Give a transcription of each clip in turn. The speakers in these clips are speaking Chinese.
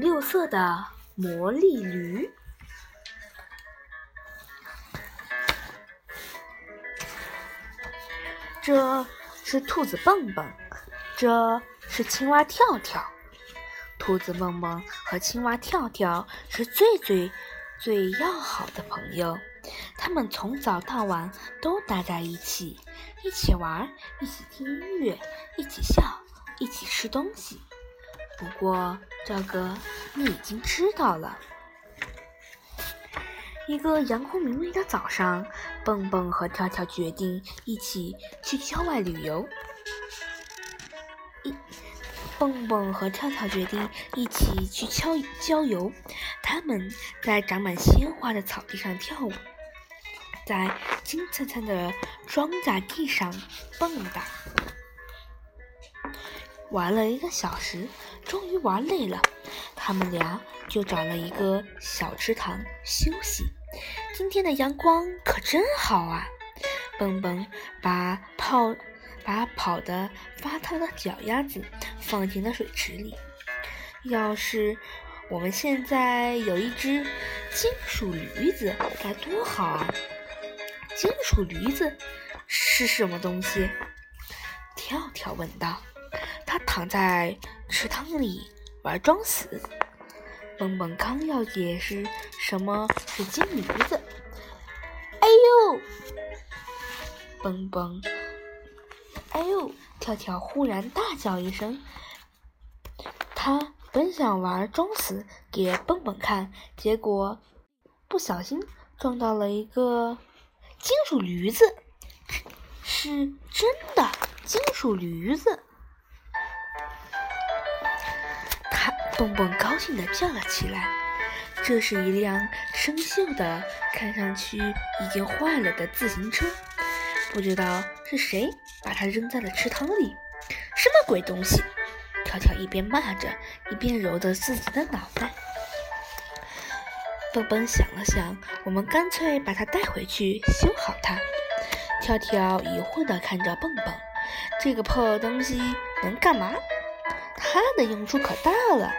六色的魔力驴。这是兔子蹦蹦，这是青蛙跳跳。兔子蹦蹦和青蛙跳跳是最最最要好的朋友，他们从早到晚都待在一起，一起玩，一起听音乐，一起笑，一起吃东西。不过这个你已经知道了。一个阳光明媚的早上，蹦蹦和跳跳决定一起去郊外旅游。一，蹦蹦和跳跳决定一起去郊郊游。他们在长满鲜花的草地上跳舞，在金灿灿的庄稼地上蹦跶。玩了一个小时，终于玩累了，他们俩就找了一个小池塘休息。今天的阳光可真好啊！蹦蹦把泡把跑得发烫的脚丫子放进了水池里。要是我们现在有一只金属驴子，该多好啊！金属驴子是什么东西？跳跳问道。躺在池塘里玩装死。蹦蹦刚要解释什么是金驴子，哎呦！蹦蹦，哎呦！跳跳忽然大叫一声，他本想玩装死给蹦蹦看，结果不小心撞到了一个金属驴子，是真的金属驴子。蹦蹦高兴地叫了起来。这是一辆生锈的、看上去已经坏了的自行车，不知道是谁把它扔在了池塘里。什么鬼东西！跳跳一边骂着，一边揉着自己的脑袋。蹦蹦想了想，我们干脆把它带回去修好它。跳跳疑惑地看着蹦蹦，这个破东西能干嘛？它的用处可大了。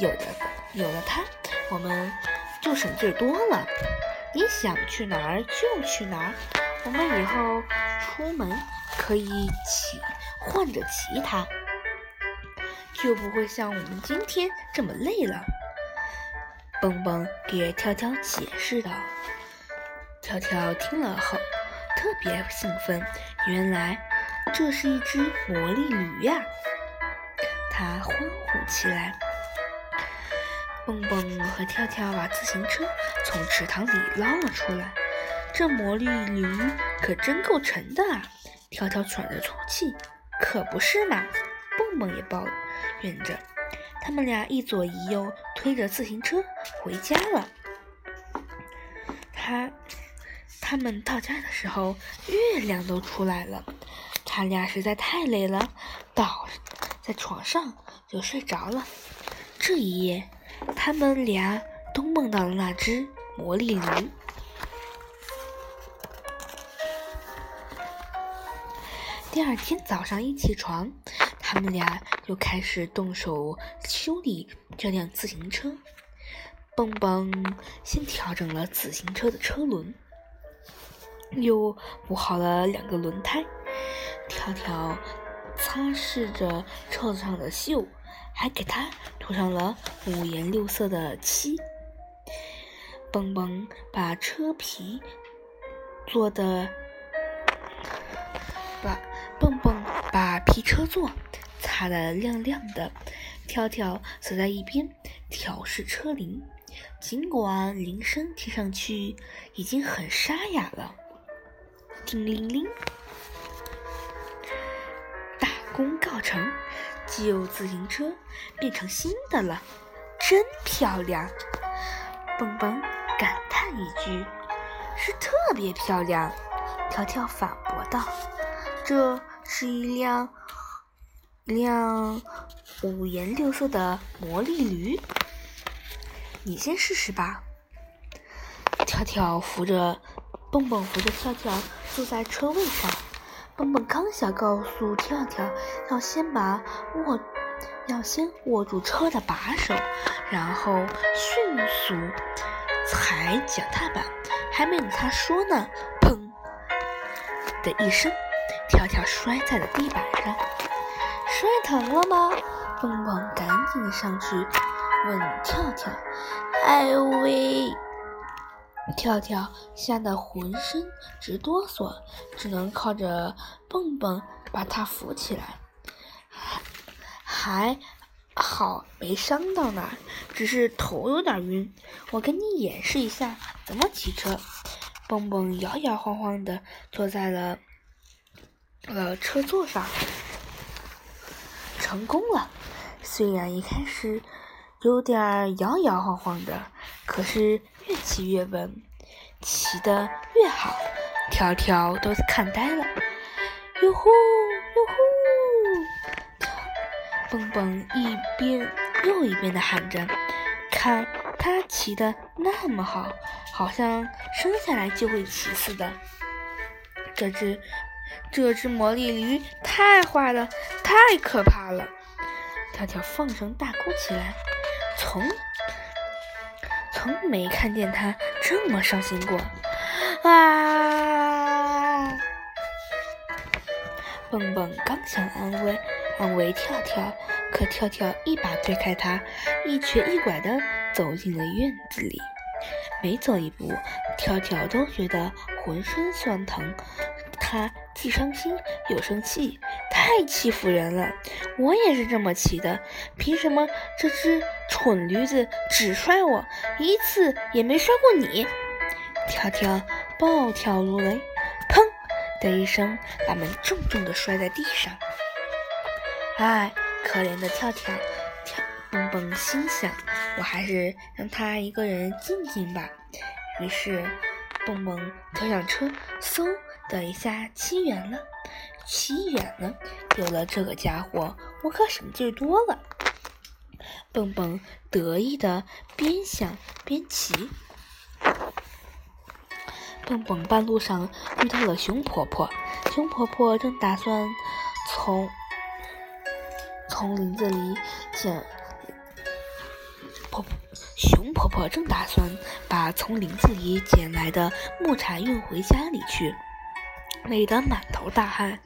有的有了它，我们就省劲多了。你想去哪儿就去哪儿，我们以后出门可以骑换着骑它，就不会像我们今天这么累了。蹦蹦给跳跳解释道。跳跳听了后特别兴奋，原来这是一只魔力驴呀！他欢呼起来。蹦蹦和跳跳把自行车从池塘里捞了出来，这魔力驴可真够沉的啊！跳跳喘着粗气，可不是嘛？蹦蹦也抱怨着。他们俩一左一右推着自行车回家了。他他们到家的时候，月亮都出来了。他俩实在太累了，倒在床上就睡着了。这一夜。他们俩都梦到了那只魔力驴。第二天早上一起床，他们俩就开始动手修理这辆自行车。蹦蹦先调整了自行车的车轮，又补好了两个轮胎。跳跳擦拭着车子上的锈。还给它涂上了五颜六色的漆。蹦蹦把车皮做的，把蹦蹦把皮车座擦得亮亮的。跳跳则在一边调试车铃，尽管铃声听上去已经很沙哑了。叮铃铃，大功告成。旧自行车变成新的了，真漂亮！蹦蹦感叹一句：“是特别漂亮。”跳跳反驳道：“这是一辆辆五颜六色的魔力驴，你先试试吧。”跳跳扶着蹦蹦扶着跳跳坐在车位上。蹦蹦刚想告诉跳跳要先把握要先握住车的把手，然后迅速踩脚踏板。还没等他说呢，砰的一声，跳跳摔在了地板上。摔疼了吗？蹦蹦赶紧上去问跳跳。哎呦喂！跳跳吓得浑身直哆嗦，只能靠着蹦蹦把他扶起来。还好没伤到哪儿，只是头有点晕。我给你演示一下怎么骑车。蹦蹦摇摇晃晃的坐在了呃车座上，成功了。虽然一开始有点摇摇晃晃的，可是越骑越稳，骑得越好，跳跳都看呆了。哟呼哟呼！蹦蹦一遍又一遍的喊着，看他骑得那么好，好像生下来就会骑似的。这只这只魔力驴太坏了，太可怕了！跳跳放声大哭起来，从从没看见他这么伤心过。啊！蹦蹦刚想安慰安慰跳跳，可跳跳一把推开他，一瘸一拐的走进了院子里。每走一步，跳跳都觉得浑身酸疼。他既伤心又生气。太欺负人了！我也是这么骑的，凭什么这只蠢驴子只摔我一次，也没摔过你？跳跳暴跳如雷，砰的一声，把门重重的摔在地上。唉，可怜的跳跳，跳蹦蹦心想，我还是让他一个人静静吧。于是，蹦蹦跳上车，嗖的一下骑远了。骑远了，有了这个家伙，我可省劲多了。蹦蹦得意的边想边骑。蹦蹦半路上遇到了熊婆婆，熊婆婆正打算从从林子里捡婆婆熊婆婆正打算把从林子里捡来的木柴运回家里去。累得满头大汗。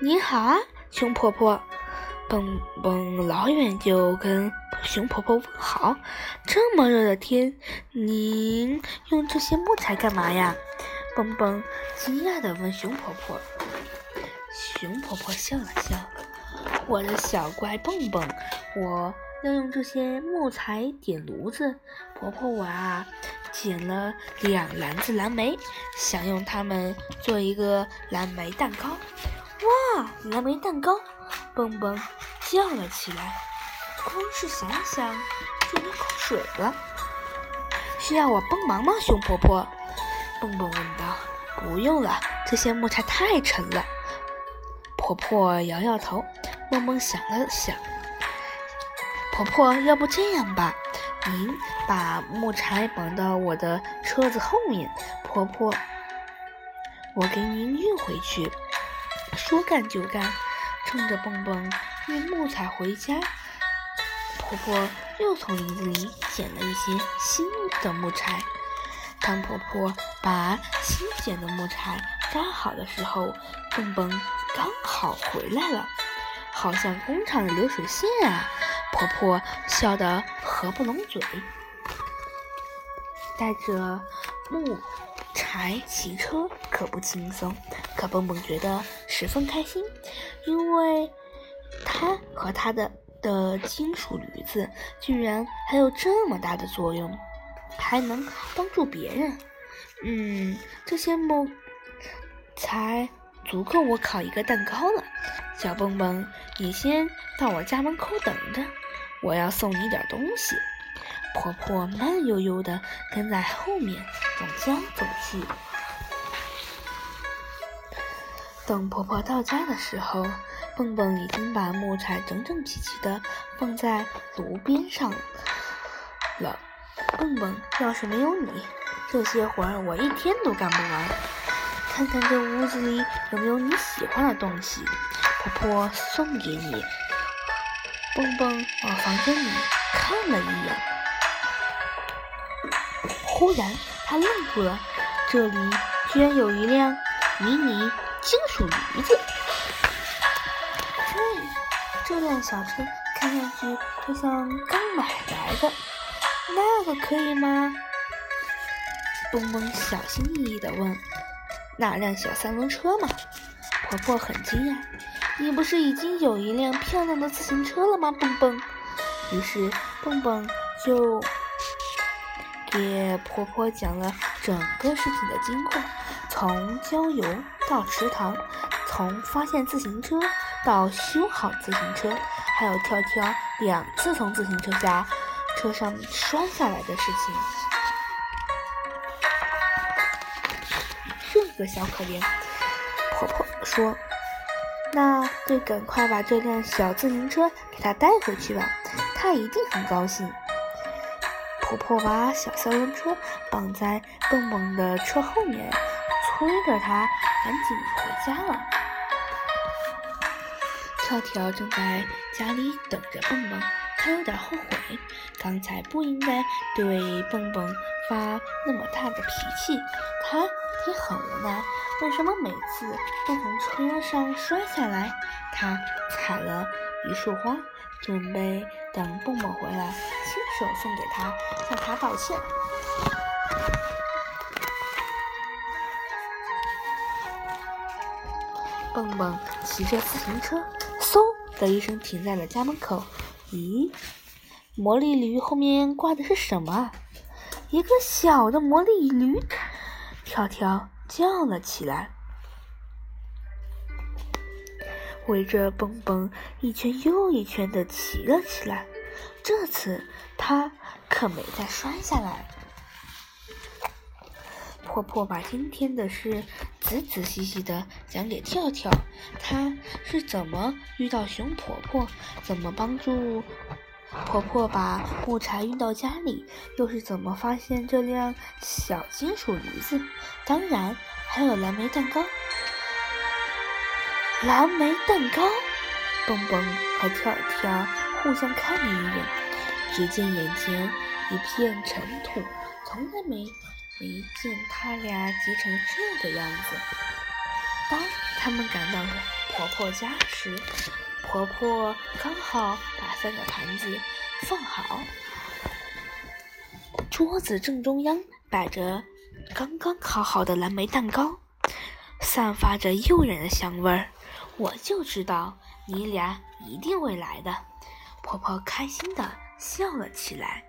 你好啊，熊婆婆！蹦蹦老远就跟熊婆婆问好。这么热的天，您用这些木材干嘛呀？蹦蹦惊讶地问熊婆婆。熊婆婆笑了笑：“我的小乖蹦蹦，我要用这些木材点炉子。婆婆我啊。”捡了两篮子蓝莓，想用它们做一个蓝莓蛋糕。哇，蓝莓蛋糕！蹦蹦叫了起来，光是想想就流口水了。需要我帮忙吗，熊婆婆？蹦蹦问道。不用了，这些木柴太沉了。婆婆摇摇头。蹦蹦想了想，婆婆，要不这样吧？您把木柴绑到我的车子后面，婆婆，我给您运回去。说干就干，趁着蹦蹦运木材回家，婆婆又从林子里捡了一些新的木柴。当婆婆把新捡的木柴扎好的时候，蹦蹦刚好回来了，好像工厂的流水线啊！婆婆笑得合不拢嘴，带着木柴骑车可不轻松。可蹦蹦觉得十分开心，因为他和他的的金属驴子居然还有这么大的作用，还能帮助别人。嗯，这些木材足够我烤一个蛋糕了。小蹦蹦，你先到我家门口等着，我要送你点东西。婆婆慢悠悠地跟在后面往家走去。等婆婆到家的时候，蹦蹦已经把木材整整齐齐地放在炉边上了。蹦蹦，要是没有你，这些活儿我一天都干不完。看看这屋子里有没有你喜欢的东西。婆婆送给你蹦蹦往房间里看了一眼，忽然他愣住了，这里居然有一辆迷你金属驴子。这这辆小车看上去就像刚买来的，那个可以吗？蹦蹦小心翼翼地问：“那辆小三轮车吗？”婆婆很惊讶：“你不是已经有一辆漂亮的自行车了吗？”蹦蹦。于是蹦蹦就给婆婆讲了整个事情的经过，从郊游到池塘，从发现自行车到修好自行车，还有跳跳两次从自行车下车上摔下来的事情。这个小可怜，婆婆说：“那就赶快把这辆小自行车给她带回去吧，她一定很高兴。”婆婆把小三轮车绑在蹦蹦的车后面，催着他赶紧回家了。跳跳正在家里等着蹦蹦，他有点后悔，刚才不应该对蹦蹦发那么大的脾气。他。也很无奈，为什么每次都从车上摔下来？他采了一束花，准备等蹦蹦回来亲手送给他，向他道歉。蹦蹦骑着自行车，嗖的一声停在了家门口。咦，魔力驴后面挂的是什么？一个小的魔力驴。跳跳叫了起来，围着蹦蹦一圈又一圈的骑了起来。这次他可没再摔下来。婆婆把今天的事仔仔细细的讲给跳跳，她是怎么遇到熊婆婆，怎么帮助。婆婆把木柴运到家里，又是怎么发现这辆小金属驴子？当然还有蓝莓蛋糕。蓝莓蛋糕，蹦蹦和跳跳互相看了一眼，只见眼前一片尘土，从来没没见他俩急成这个样子。当他们赶到婆婆家时，婆婆刚好把三个盘子放好，桌子正中央摆着刚刚烤好的蓝莓蛋糕，散发着诱人的香味儿。我就知道你俩一定会来的，婆婆开心的笑了起来。